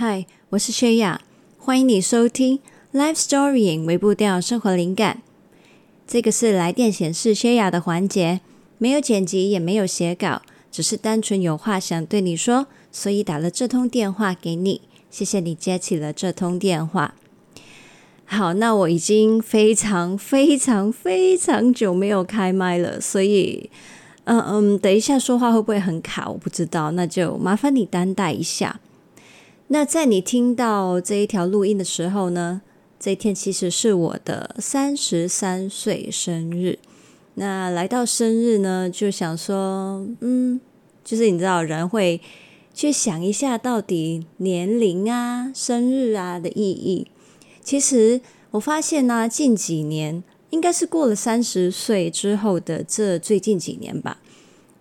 嗨，我是薛雅，欢迎你收听《Life Story》微步调生活灵感。这个是来电显示薛雅的环节，没有剪辑，也没有写稿，只是单纯有话想对你说，所以打了这通电话给你。谢谢你接起了这通电话。好，那我已经非常非常非常久没有开麦了，所以，嗯嗯，等一下说话会不会很卡？我不知道，那就麻烦你担待一下。那在你听到这一条录音的时候呢，这一天其实是我的三十三岁生日。那来到生日呢，就想说，嗯，就是你知道，人会去想一下到底年龄啊、生日啊的意义。其实我发现呢、近几年应该是过了三十岁之后的这最近几年吧。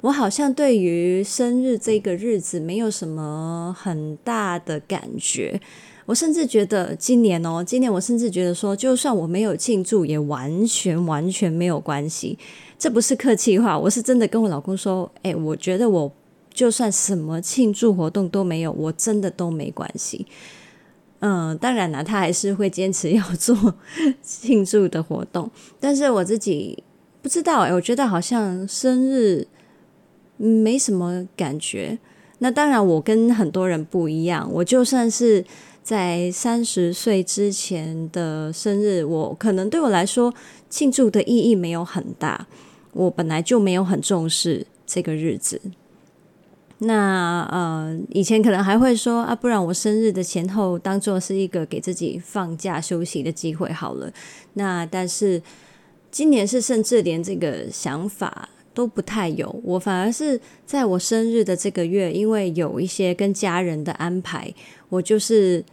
我好像对于生日这个日子没有什么很大的感觉，我甚至觉得今年哦，今年我甚至觉得说，就算我没有庆祝，也完全完全没有关系。这不是客气话，我是真的跟我老公说，哎，我觉得我就算什么庆祝活动都没有，我真的都没关系。嗯，当然啦，他还是会坚持要做庆祝的活动，但是我自己不知道，哎，我觉得好像生日。没什么感觉。那当然，我跟很多人不一样。我就算是在三十岁之前的生日，我可能对我来说庆祝的意义没有很大。我本来就没有很重视这个日子。那呃，以前可能还会说啊，不然我生日的前后当做是一个给自己放假休息的机会好了。那但是今年是甚至连这个想法。都不太有，我反而是在我生日的这个月，因为有一些跟家人的安排，我就是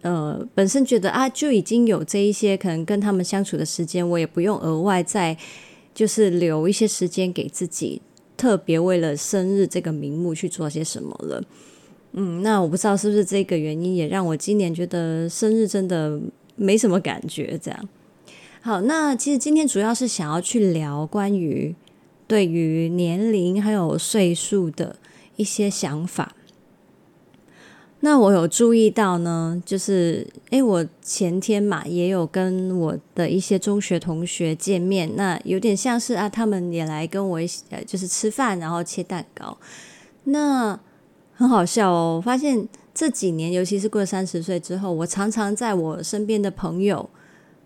呃本身觉得啊，就已经有这一些可能跟他们相处的时间，我也不用额外再就是留一些时间给自己，特别为了生日这个名目去做些什么了。嗯，那我不知道是不是这个原因，也让我今年觉得生日真的没什么感觉。这样好，那其实今天主要是想要去聊关于。对于年龄还有岁数的一些想法，那我有注意到呢，就是诶，我前天嘛也有跟我的一些中学同学见面，那有点像是啊，他们也来跟我一起，就是吃饭，然后切蛋糕，那很好笑哦。我发现这几年，尤其是过了三十岁之后，我常常在我身边的朋友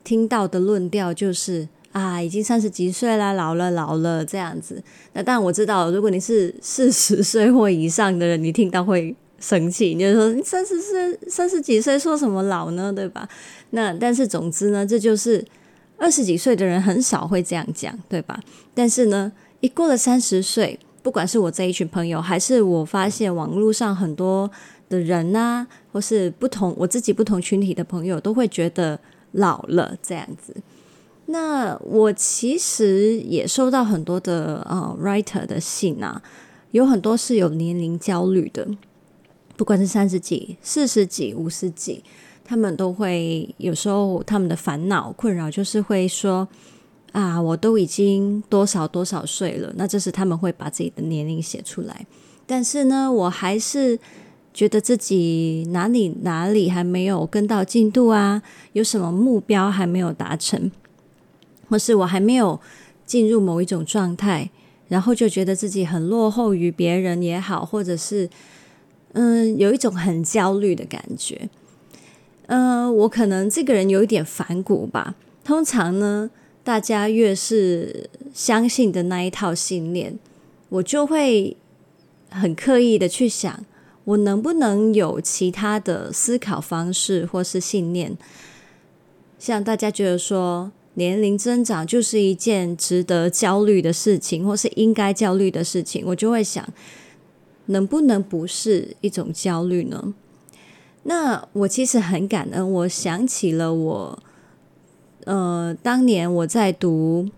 听到的论调就是。啊，已经三十几岁了，老了老了这样子。那当然我知道，如果你是四十岁或以上的人，你听到会生气，你就说三十岁、三十几岁说什么老呢？对吧？那但是总之呢，这就是二十几岁的人很少会这样讲，对吧？但是呢，一过了三十岁，不管是我这一群朋友，还是我发现网络上很多的人啊，或是不同我自己不同群体的朋友，都会觉得老了这样子。那我其实也收到很多的呃 writer 的信啊，有很多是有年龄焦虑的，不管是三十几、四十几、五十几，他们都会有时候他们的烦恼困扰就是会说啊，我都已经多少多少岁了，那这是他们会把自己的年龄写出来，但是呢，我还是觉得自己哪里哪里还没有跟到进度啊，有什么目标还没有达成。或是我还没有进入某一种状态，然后就觉得自己很落后于别人也好，或者是嗯，有一种很焦虑的感觉。嗯、我可能这个人有一点反骨吧。通常呢，大家越是相信的那一套信念，我就会很刻意的去想，我能不能有其他的思考方式或是信念，像大家觉得说。年龄增长就是一件值得焦虑的事情，或是应该焦虑的事情，我就会想，能不能不是一种焦虑呢？那我其实很感恩，我想起了我，呃，当年我在读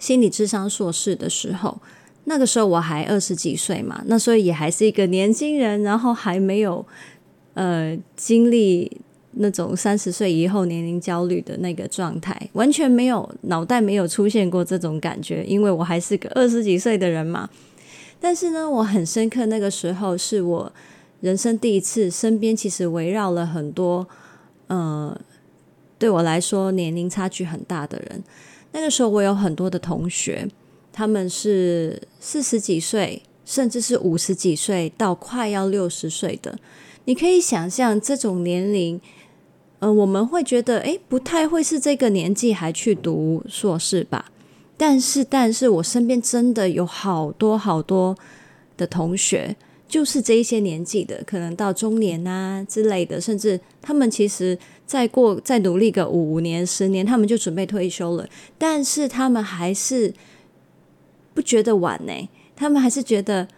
心理智商硕士的时候，那个时候我还二十几岁嘛，那所以也还是一个年轻人，然后还没有呃经历。那种三十岁以后年龄焦虑的那个状态，完全没有脑袋没有出现过这种感觉，因为我还是个二十几岁的人嘛。但是呢，我很深刻，那个时候是我人生第一次，身边其实围绕了很多，呃，对我来说年龄差距很大的人。那个时候，我有很多的同学，他们是四十几岁，甚至是五十几岁到快要六十岁的。你可以想象这种年龄，呃，我们会觉得，诶，不太会是这个年纪还去读硕士吧？但是，但是我身边真的有好多好多的同学，就是这一些年纪的，可能到中年啊之类的，甚至他们其实。再过再努力个五年十年，他们就准备退休了。但是他们还是不觉得晚呢，他们还是觉得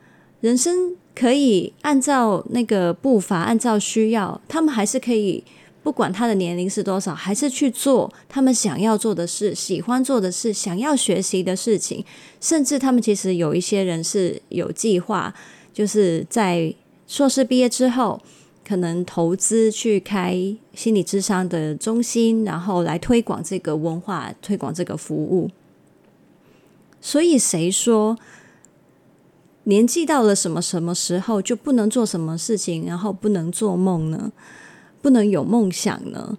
人生可以按照那个步伐，按照需要，他们还是可以不管他的年龄是多少，还是去做他们想要做的事、喜欢做的事、想要学习的事情。甚至他们其实有一些人是有计划，就是在硕士毕业之后。可能投资去开心理智商的中心，然后来推广这个文化，推广这个服务。所以，谁说年纪到了什么什么时候就不能做什么事情，然后不能做梦呢？不能有梦想呢？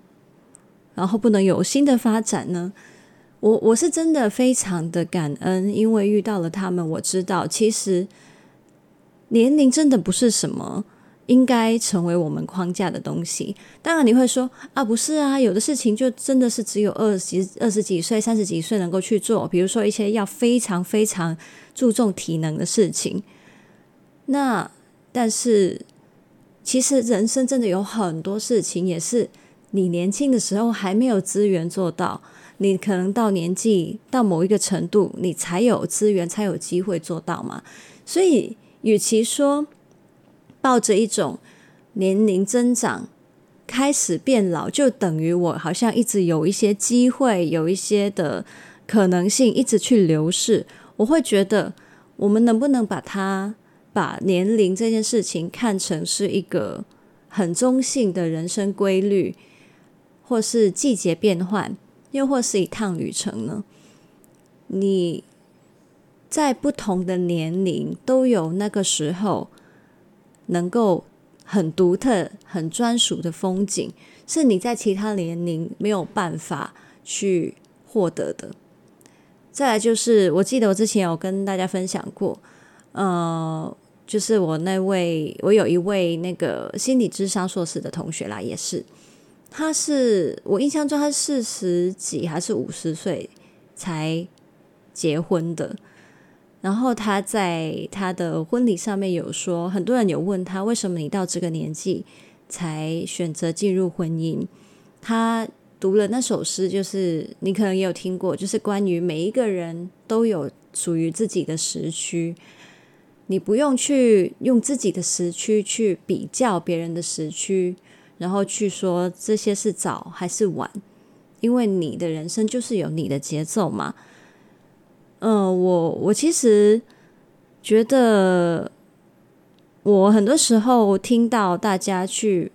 然后不能有新的发展呢？我我是真的非常的感恩，因为遇到了他们，我知道其实年龄真的不是什么。应该成为我们框架的东西。当然，你会说啊，不是啊，有的事情就真的是只有二十几、二十几岁、三十几岁能够去做。比如说一些要非常非常注重体能的事情。那但是，其实人生真的有很多事情，也是你年轻的时候还没有资源做到，你可能到年纪到某一个程度，你才有资源，才有机会做到嘛。所以，与其说，抱着一种年龄增长开始变老，就等于我好像一直有一些机会，有一些的可能性一直去流逝。我会觉得，我们能不能把它把年龄这件事情看成是一个很中性的人生规律，或是季节变换，又或是一趟旅程呢？你在不同的年龄都有那个时候。能够很独特、很专属的风景，是你在其他年龄没有办法去获得的。再来就是，我记得我之前有跟大家分享过，呃，就是我那位，我有一位那个心理智商硕士的同学啦，也是，他是我印象中他四十几还是五十岁才结婚的。然后他在他的婚礼上面有说，很多人有问他，为什么你到这个年纪才选择进入婚姻？他读了那首诗，就是你可能也有听过，就是关于每一个人都有属于自己的时区，你不用去用自己的时区去比较别人的时区，然后去说这些是早还是晚，因为你的人生就是有你的节奏嘛。嗯，我我其实觉得，我很多时候听到大家去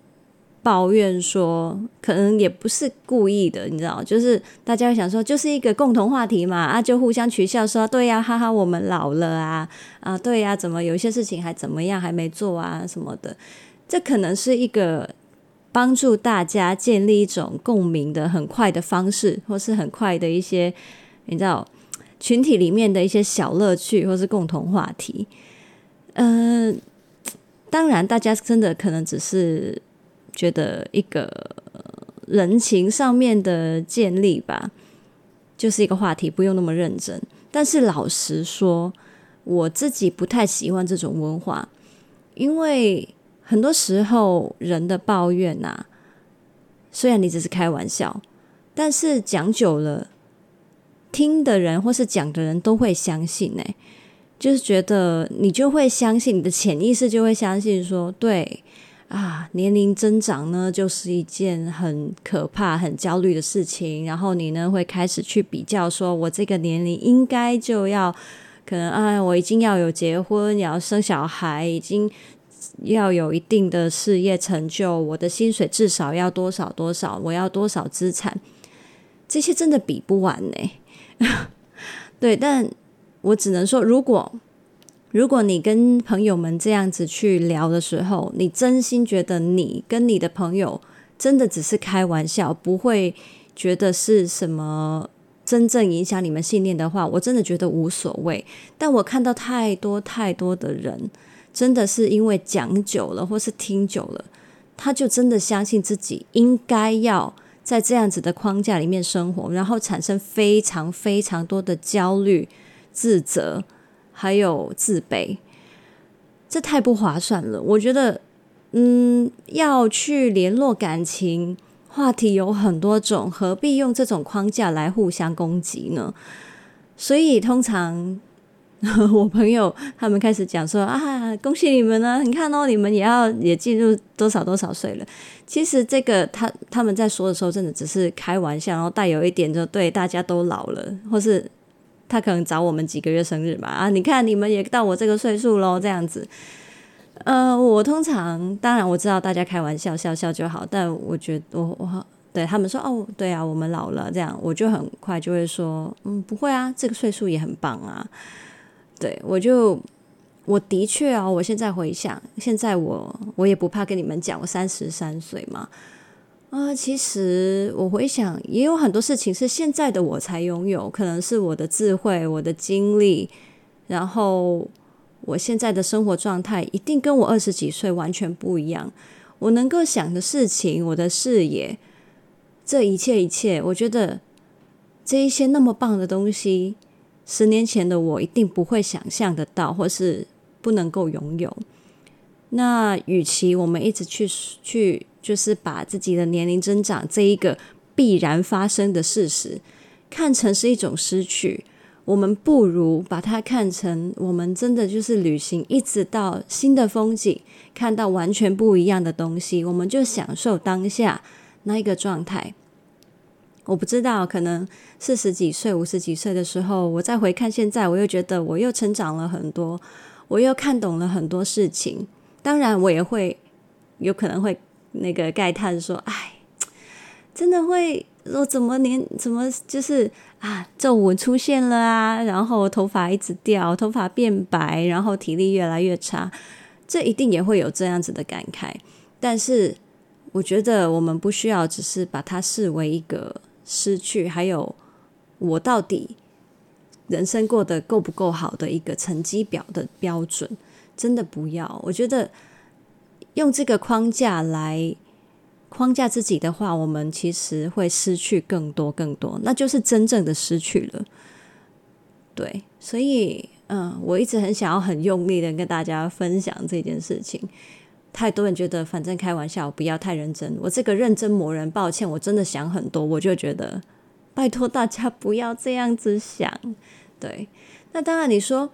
抱怨说，可能也不是故意的，你知道，就是大家会想说，就是一个共同话题嘛，啊，就互相取笑说，对呀，哈哈，我们老了啊，啊，对呀，怎么有些事情还怎么样还没做啊什么的，这可能是一个帮助大家建立一种共鸣的很快的方式，或是很快的一些，你知道。群体里面的一些小乐趣，或是共同话题，嗯、呃，当然，大家真的可能只是觉得一个人情上面的建立吧，就是一个话题，不用那么认真。但是老实说，我自己不太喜欢这种文化，因为很多时候人的抱怨呐、啊，虽然你只是开玩笑，但是讲久了。听的人或是讲的人都会相信呢，就是觉得你就会相信，你的潜意识就会相信说，对啊，年龄增长呢就是一件很可怕、很焦虑的事情。然后你呢会开始去比较，说我这个年龄应该就要可能啊，我已经要有结婚，也要生小孩，已经要有一定的事业成就，我的薪水至少要多少多少，我要多少资产，这些真的比不完呢。对，但我只能说，如果如果你跟朋友们这样子去聊的时候，你真心觉得你跟你的朋友真的只是开玩笑，不会觉得是什么真正影响你们信念的话，我真的觉得无所谓。但我看到太多太多的人，真的是因为讲久了或是听久了，他就真的相信自己应该要在这样子的框架里面生活，然后产生非常非常多的焦虑、自责。还有自卑，这太不划算了。我觉得，嗯，要去联络感情话题有很多种，何必用这种框架来互相攻击呢？所以，通常 我朋友他们开始讲说啊，恭喜你们呢！你看哦，你们也要也进入多少多少岁了。其实，这个他他们在说的时候，真的只是开玩笑，然后带有一点就对大家都老了，或是。他可能找我们几个月生日吧啊！你看你们也到我这个岁数喽，这样子。呃，我通常当然我知道大家开玩笑笑笑就好，但我觉得我我对他们说哦，对啊，我们老了这样，我就很快就会说嗯，不会啊，这个岁数也很棒啊。对，我就我的确啊，我现在回想，现在我我也不怕跟你们讲，我三十三岁嘛。啊、其实我回想，也有很多事情是现在的我才拥有，可能是我的智慧、我的经历，然后我现在的生活状态一定跟我二十几岁完全不一样。我能够想的事情，我的视野，这一切一切，我觉得这一些那么棒的东西，十年前的我一定不会想象得到，或是不能够拥有。那与其我们一直去去。就是把自己的年龄增长这一个必然发生的事实看成是一种失去，我们不如把它看成我们真的就是旅行，一直到新的风景，看到完全不一样的东西，我们就享受当下那一个状态。我不知道，可能四十几岁、五十几岁的时候，我再回看现在，我又觉得我又成长了很多，我又看懂了很多事情。当然，我也会有可能会。那个慨叹说：“哎，真的会，我怎么连怎么就是啊，皱纹出现了啊，然后头发一直掉，头发变白，然后体力越来越差，这一定也会有这样子的感慨。但是，我觉得我们不需要只是把它视为一个失去，还有我到底人生过得够不够好的一个成绩表的标准，真的不要。我觉得。”用这个框架来框架自己的话，我们其实会失去更多更多，那就是真正的失去了。对，所以嗯，我一直很想要很用力的跟大家分享这件事情。太多人觉得反正开玩笑，不要太认真。我这个认真魔人，抱歉，我真的想很多，我就觉得拜托大家不要这样子想。对，那当然你说，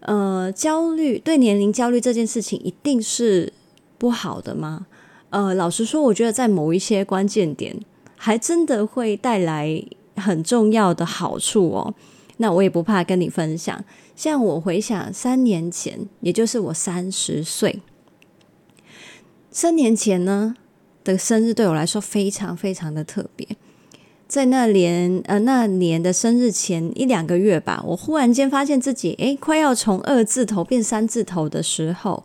呃，焦虑，对年龄焦虑这件事情，一定是。不好的吗？呃，老实说，我觉得在某一些关键点，还真的会带来很重要的好处哦。那我也不怕跟你分享。像我回想三年前，也就是我三十岁，三年前呢的生日对我来说非常非常的特别。在那年呃那年的生日前一两个月吧，我忽然间发现自己诶，快要从二字头变三字头的时候。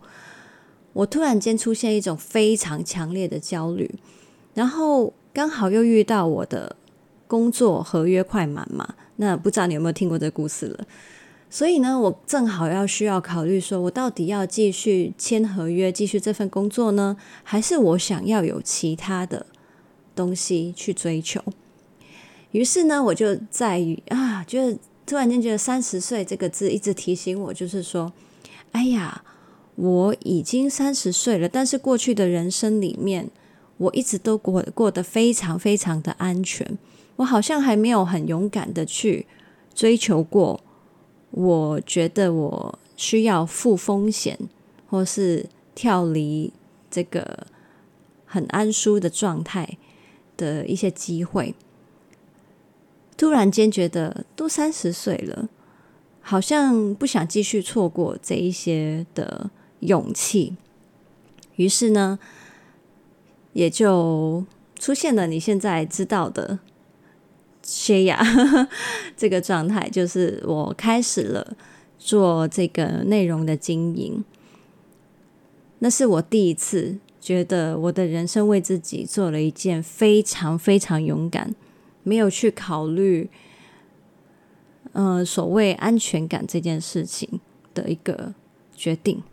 我突然间出现一种非常强烈的焦虑，然后刚好又遇到我的工作合约快满嘛，那不知道你有没有听过这个故事了？所以呢，我正好要需要考虑说，我到底要继续签合约，继续这份工作呢，还是我想要有其他的东西去追求？于是呢，我就在于啊，就是突然间觉得三十岁这个字一直提醒我，就是说，哎呀。我已经三十岁了，但是过去的人生里面，我一直都过过得非常非常的安全。我好像还没有很勇敢的去追求过，我觉得我需要负风险，或是跳离这个很安舒的状态的一些机会。突然间觉得都三十岁了，好像不想继续错过这一些的。勇气，于是呢，也就出现了你现在知道的谢雅 这个状态，就是我开始了做这个内容的经营。那是我第一次觉得我的人生为自己做了一件非常非常勇敢，没有去考虑，呃，所谓安全感这件事情的一个决定。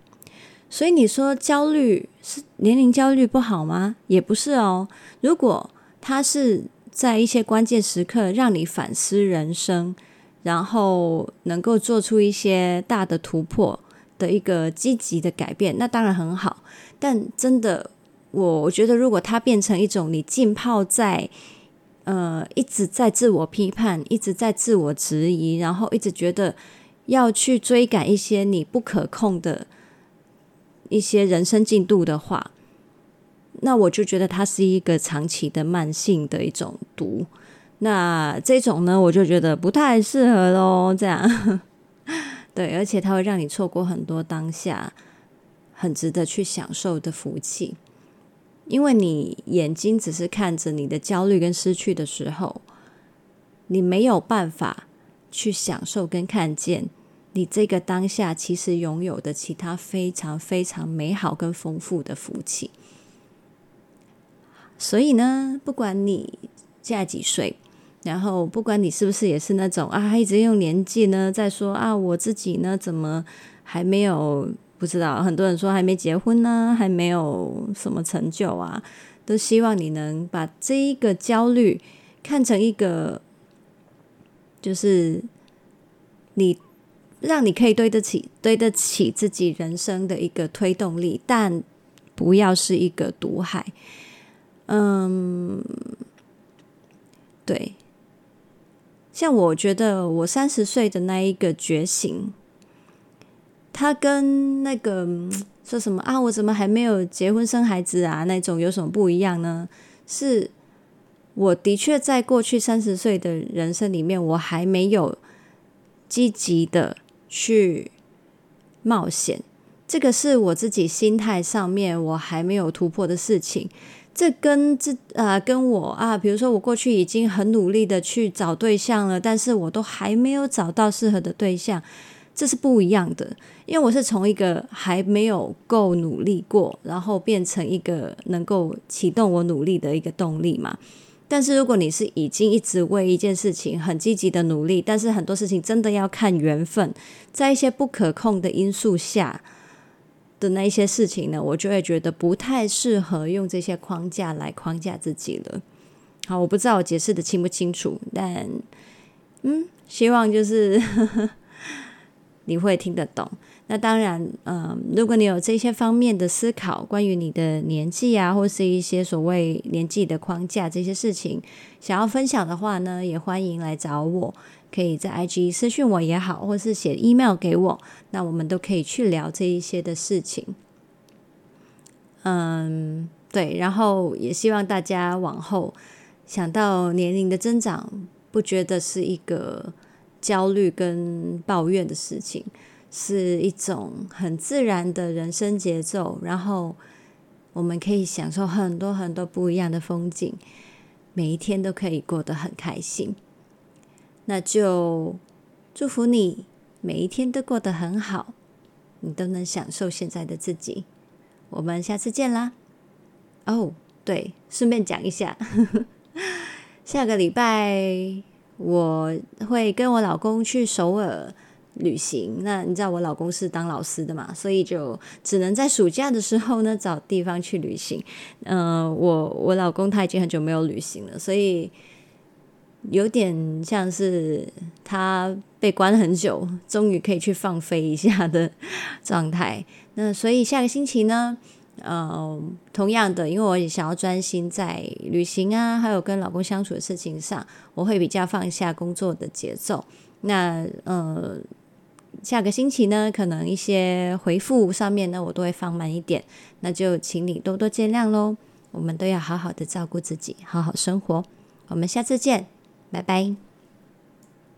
所以你说焦虑是年龄焦虑不好吗？也不是哦。如果它是在一些关键时刻让你反思人生，然后能够做出一些大的突破的一个积极的改变，那当然很好。但真的，我我觉得，如果它变成一种你浸泡在呃一直在自我批判、一直在自我质疑，然后一直觉得要去追赶一些你不可控的一些人生进度的话，那我就觉得它是一个长期的慢性的一种毒。那这种呢，我就觉得不太适合喽。这样。对，而且它会让你错过很多当下很值得去享受的福气，因为你眼睛只是看着你的焦虑跟失去的时候，你没有办法去享受跟看见你这个当下其实拥有的其他非常非常美好跟丰富的福气。所以呢，不管你现在几岁。然后，不管你是不是也是那种啊，一直用年纪呢在说啊，我自己呢怎么还没有不知道？很多人说还没结婚呢，还没有什么成就啊，都希望你能把这一个焦虑看成一个，就是你让你可以对得起、对得起自己人生的一个推动力，但不要是一个毒害。嗯，对。像我觉得我三十岁的那一个觉醒，他跟那个说什么啊，我怎么还没有结婚生孩子啊？那种有什么不一样呢？是我的确在过去三十岁的人生里面，我还没有积极的去冒险，这个是我自己心态上面我还没有突破的事情。这跟这啊、跟我啊，比如说我过去已经很努力的去找对象了，但是我都还没有找到适合的对象，这是不一样的。因为我是从一个还没有够努力过，然后变成一个能够启动我努力的一个动力嘛。但是如果你是已经一直为一件事情很积极的努力，但是很多事情真的要看缘分，在一些不可控的因素下。的那一些事情呢，我就会觉得不太适合用这些框架来框架自己了。好，我不知道我解释的清不清楚，但嗯，希望就是 你会听得懂。那当然，嗯、如果你有这些方面的思考，关于你的年纪啊，或是一些所谓年纪的框架这些事情，想要分享的话呢，也欢迎来找我。可以在 IG 私讯我也好，或是写 email 给我，那我们都可以去聊这一些的事情。嗯，对，然后也希望大家往后想到年龄的增长，不觉得是一个焦虑跟抱怨的事情，是一种很自然的人生节奏。然后我们可以享受很多很多不一样的风景，每一天都可以过得很开心。那就祝福你每一天都过得很好，你都能享受现在的自己。我们下次见啦！哦，对，顺便讲一下，下个礼拜我会跟我老公去首尔旅行。那你知道我老公是当老师的嘛，所以就只能在暑假的时候呢找地方去旅行。嗯、我我老公他已经很久没有旅行了，所以。有点像是他被关很久，终于可以去放飞一下的状态。那所以下个星期呢，呃，同样的，因为我也想要专心在旅行啊，还有跟老公相处的事情上，我会比较放下工作的节奏。那呃，下个星期呢，可能一些回复上面呢，我都会放慢一点，那就请你多多见谅喽。我们都要好好的照顾自己，好好生活。我们下次见。拜拜。